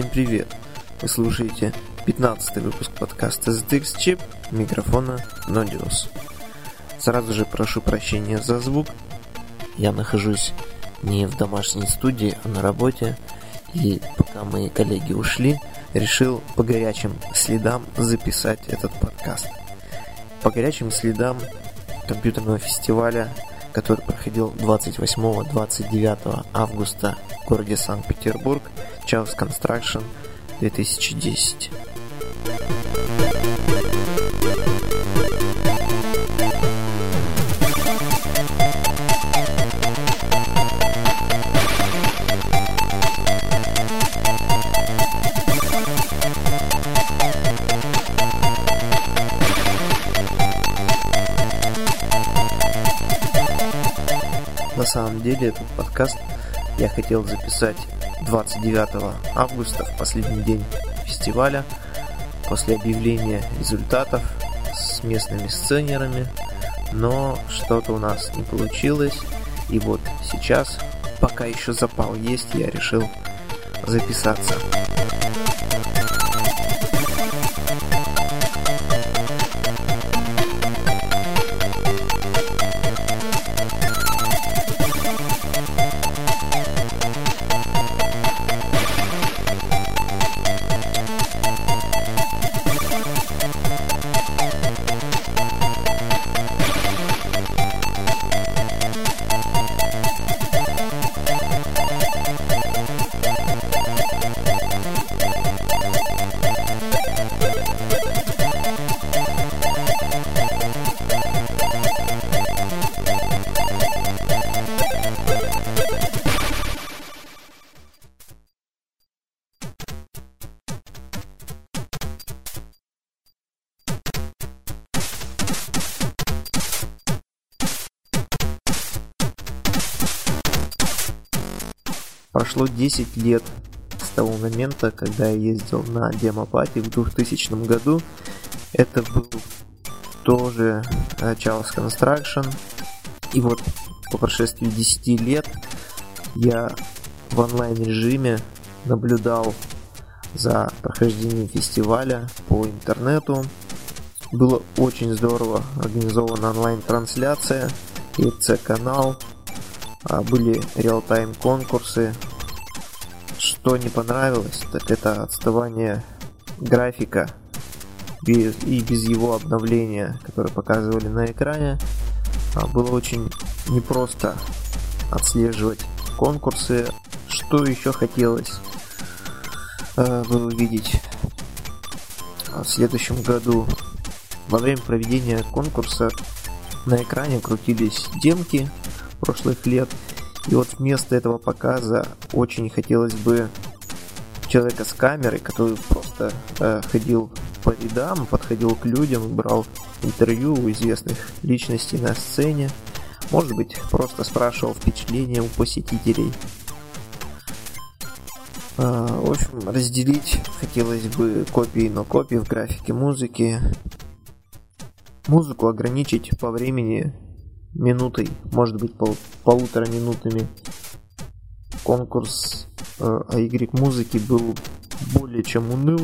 Всем привет! Вы слушаете 15 выпуск подкаста ZX Chip, микрофона Nodius. Сразу же прошу прощения за звук. Я нахожусь не в домашней студии, а на работе. И пока мои коллеги ушли, решил по горячим следам записать этот подкаст. По горячим следам компьютерного фестиваля, который проходил 28-29 августа в городе Санкт-Петербург, Chaos Construction 2010. На самом деле этот подкаст я хотел записать 29 августа, в последний день фестиваля, после объявления результатов с местными сценерами, но что-то у нас не получилось, и вот сейчас, пока еще запал есть, я решил записаться. Прошло 10 лет с того момента, когда я ездил на демопати в 2000 году. Это был тоже Chaos Construction. И вот по прошествии 10 лет я в онлайн режиме наблюдал за прохождением фестиваля по интернету. Было очень здорово организована онлайн-трансляция, ИРЦ-канал, а, были реал-тайм конкурсы. Что не понравилось, так это отставание графика без, и без его обновления, которое показывали на экране. А, было очень непросто отслеживать конкурсы. Что еще хотелось э, увидеть в следующем году? Во время проведения конкурса на экране крутились демки прошлых лет. И вот вместо этого показа очень хотелось бы человека с камерой, который просто э, ходил по рядам, подходил к людям, брал интервью у известных личностей на сцене. Может быть, просто спрашивал впечатления у посетителей. Э, в общем, разделить хотелось бы копии на копии в графике музыки. Музыку ограничить по времени минутой, может быть пол, полутора минутами. Конкурс э, Y музыки был более чем уныл,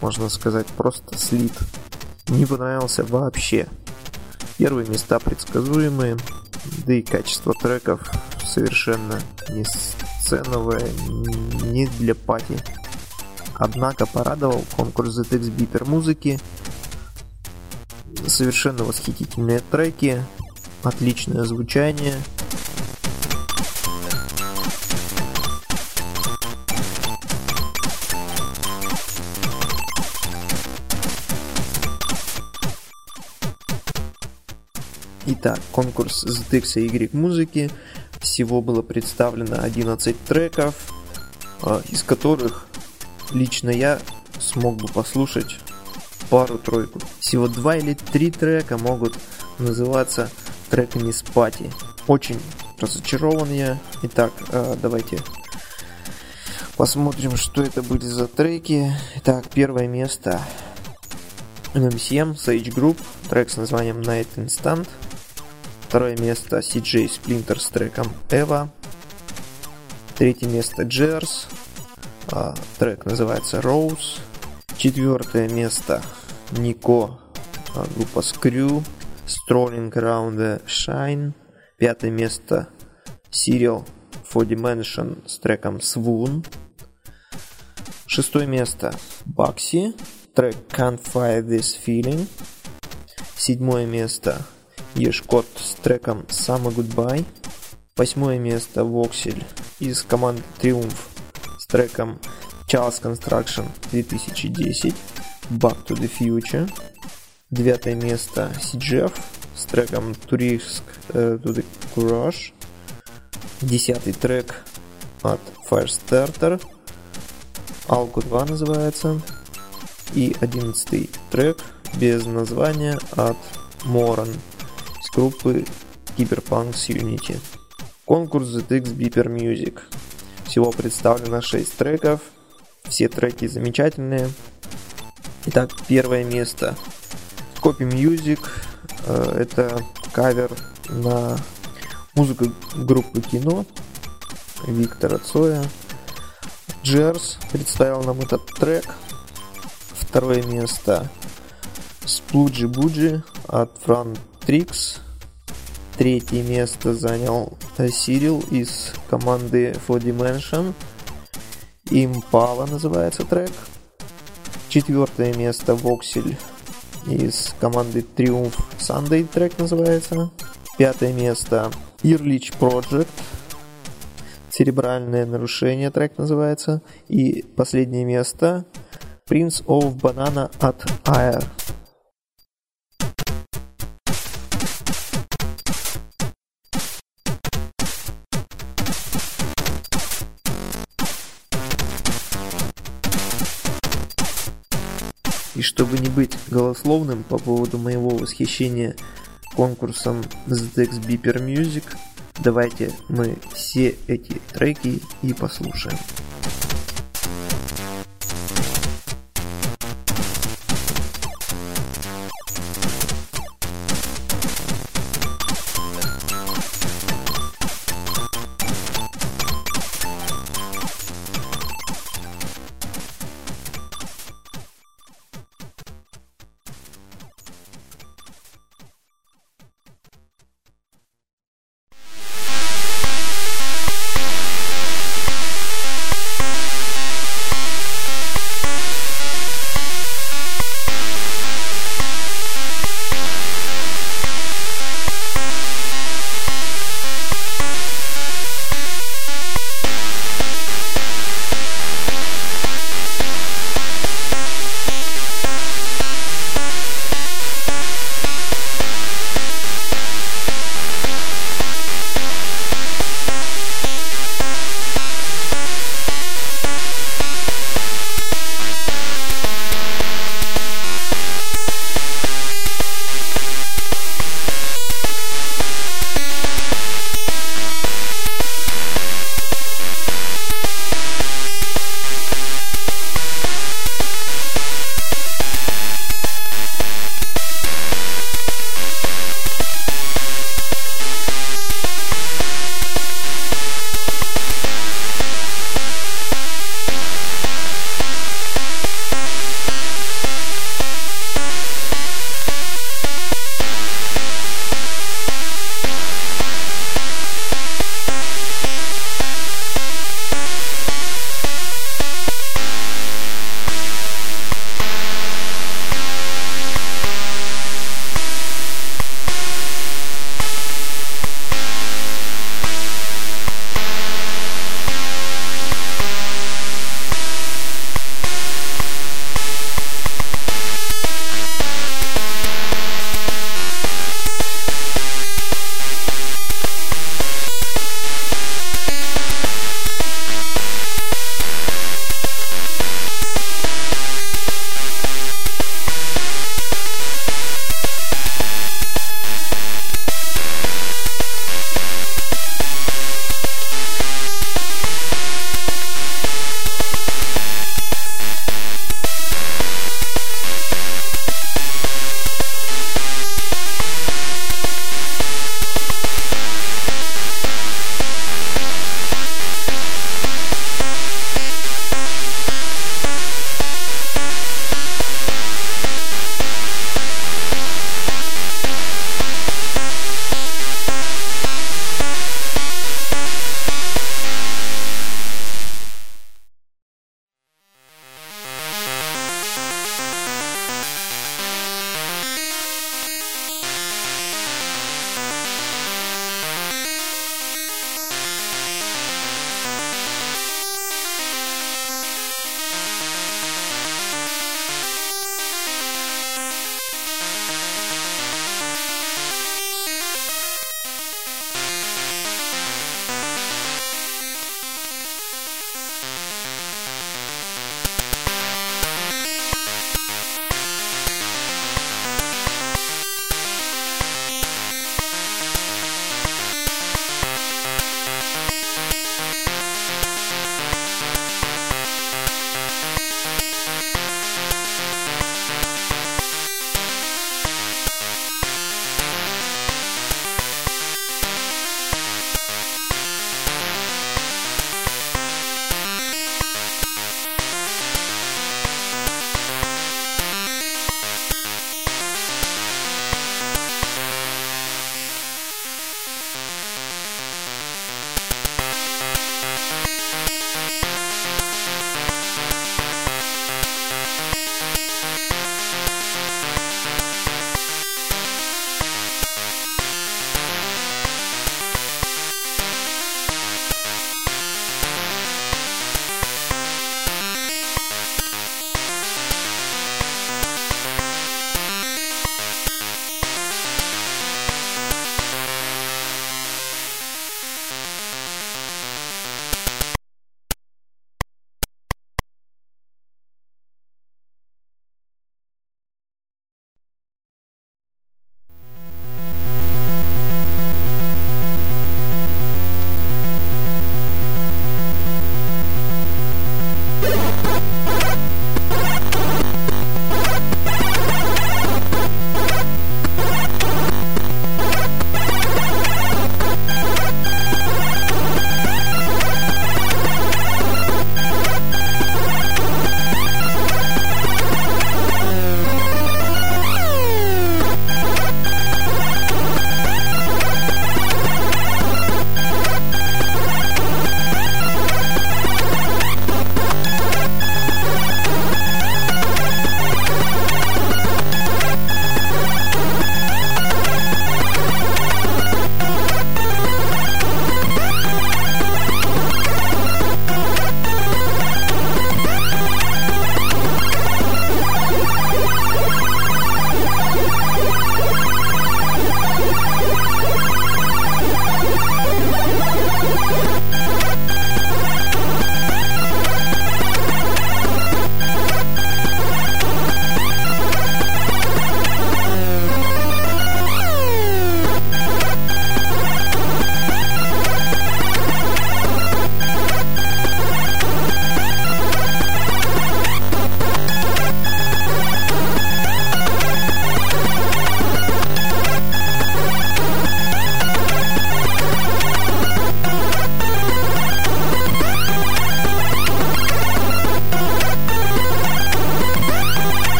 можно сказать, просто слит. Не понравился вообще. Первые места предсказуемые, да и качество треков совершенно не сценовое, не для пати. Однако порадовал конкурс ZX Beeper музыки. Совершенно восхитительные треки, отличное звучание. Итак, конкурс ZX и Y музыки. Всего было представлено 11 треков, а, из которых лично я смог бы послушать пару-тройку. Всего два или три трека могут называться треками с пати. Очень разочарован я. Итак, э, давайте посмотрим, что это были за треки. Итак, первое место MMCM, Sage Group, трек с названием Night Instant. Второе место CJ Splinter с треком Eva. Третье место Jers, А, трек называется Rose. Четвертое место Нико, а, группа Screw, Strolling Around the Shine. Пятое место Serial for Dimension с треком Swoon. Шестое место Бакси, трек Can't Fight This Feeling. Седьмое место Ешкот с треком Summer Goodbye. Восьмое место Воксель из команды Триумф с треком Charles Construction 2010 Back to the Future. Девятое место CGF с треком Туриск the Courage. Десятый трек от Firestarter. Alco 2 называется. И одиннадцатый трек без названия от Moran с группы Cyberpunks Unity. Конкурс ZX Beeper Music. Всего представлено 6 треков. Все треки замечательные. Итак, первое место. Copy Music. Э, это кавер на музыку группы кино Виктора Цоя. Джерс представил нам этот трек. Второе место Сплуджи Буджи от Фран Трикс. Третье место занял Сирил из команды For Dimension. Импала называется трек. Четвертое место Воксель из команды Triumph Sunday трек называется. Пятое место Earlich Project. Церебральное нарушение трек называется. И последнее место Prince of Banana от Air. Чтобы не быть голословным по поводу моего восхищения конкурсом ZX Beeper Music, давайте мы все эти треки и послушаем.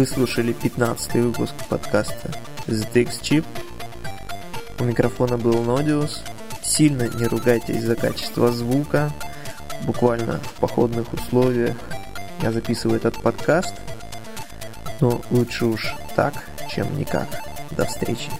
Вы слушали 15 выпуск подкаста ZX Chip. У микрофона был Нодиус. Сильно не ругайтесь за качество звука. Буквально в походных условиях я записываю этот подкаст. Но лучше уж так, чем никак. До встречи.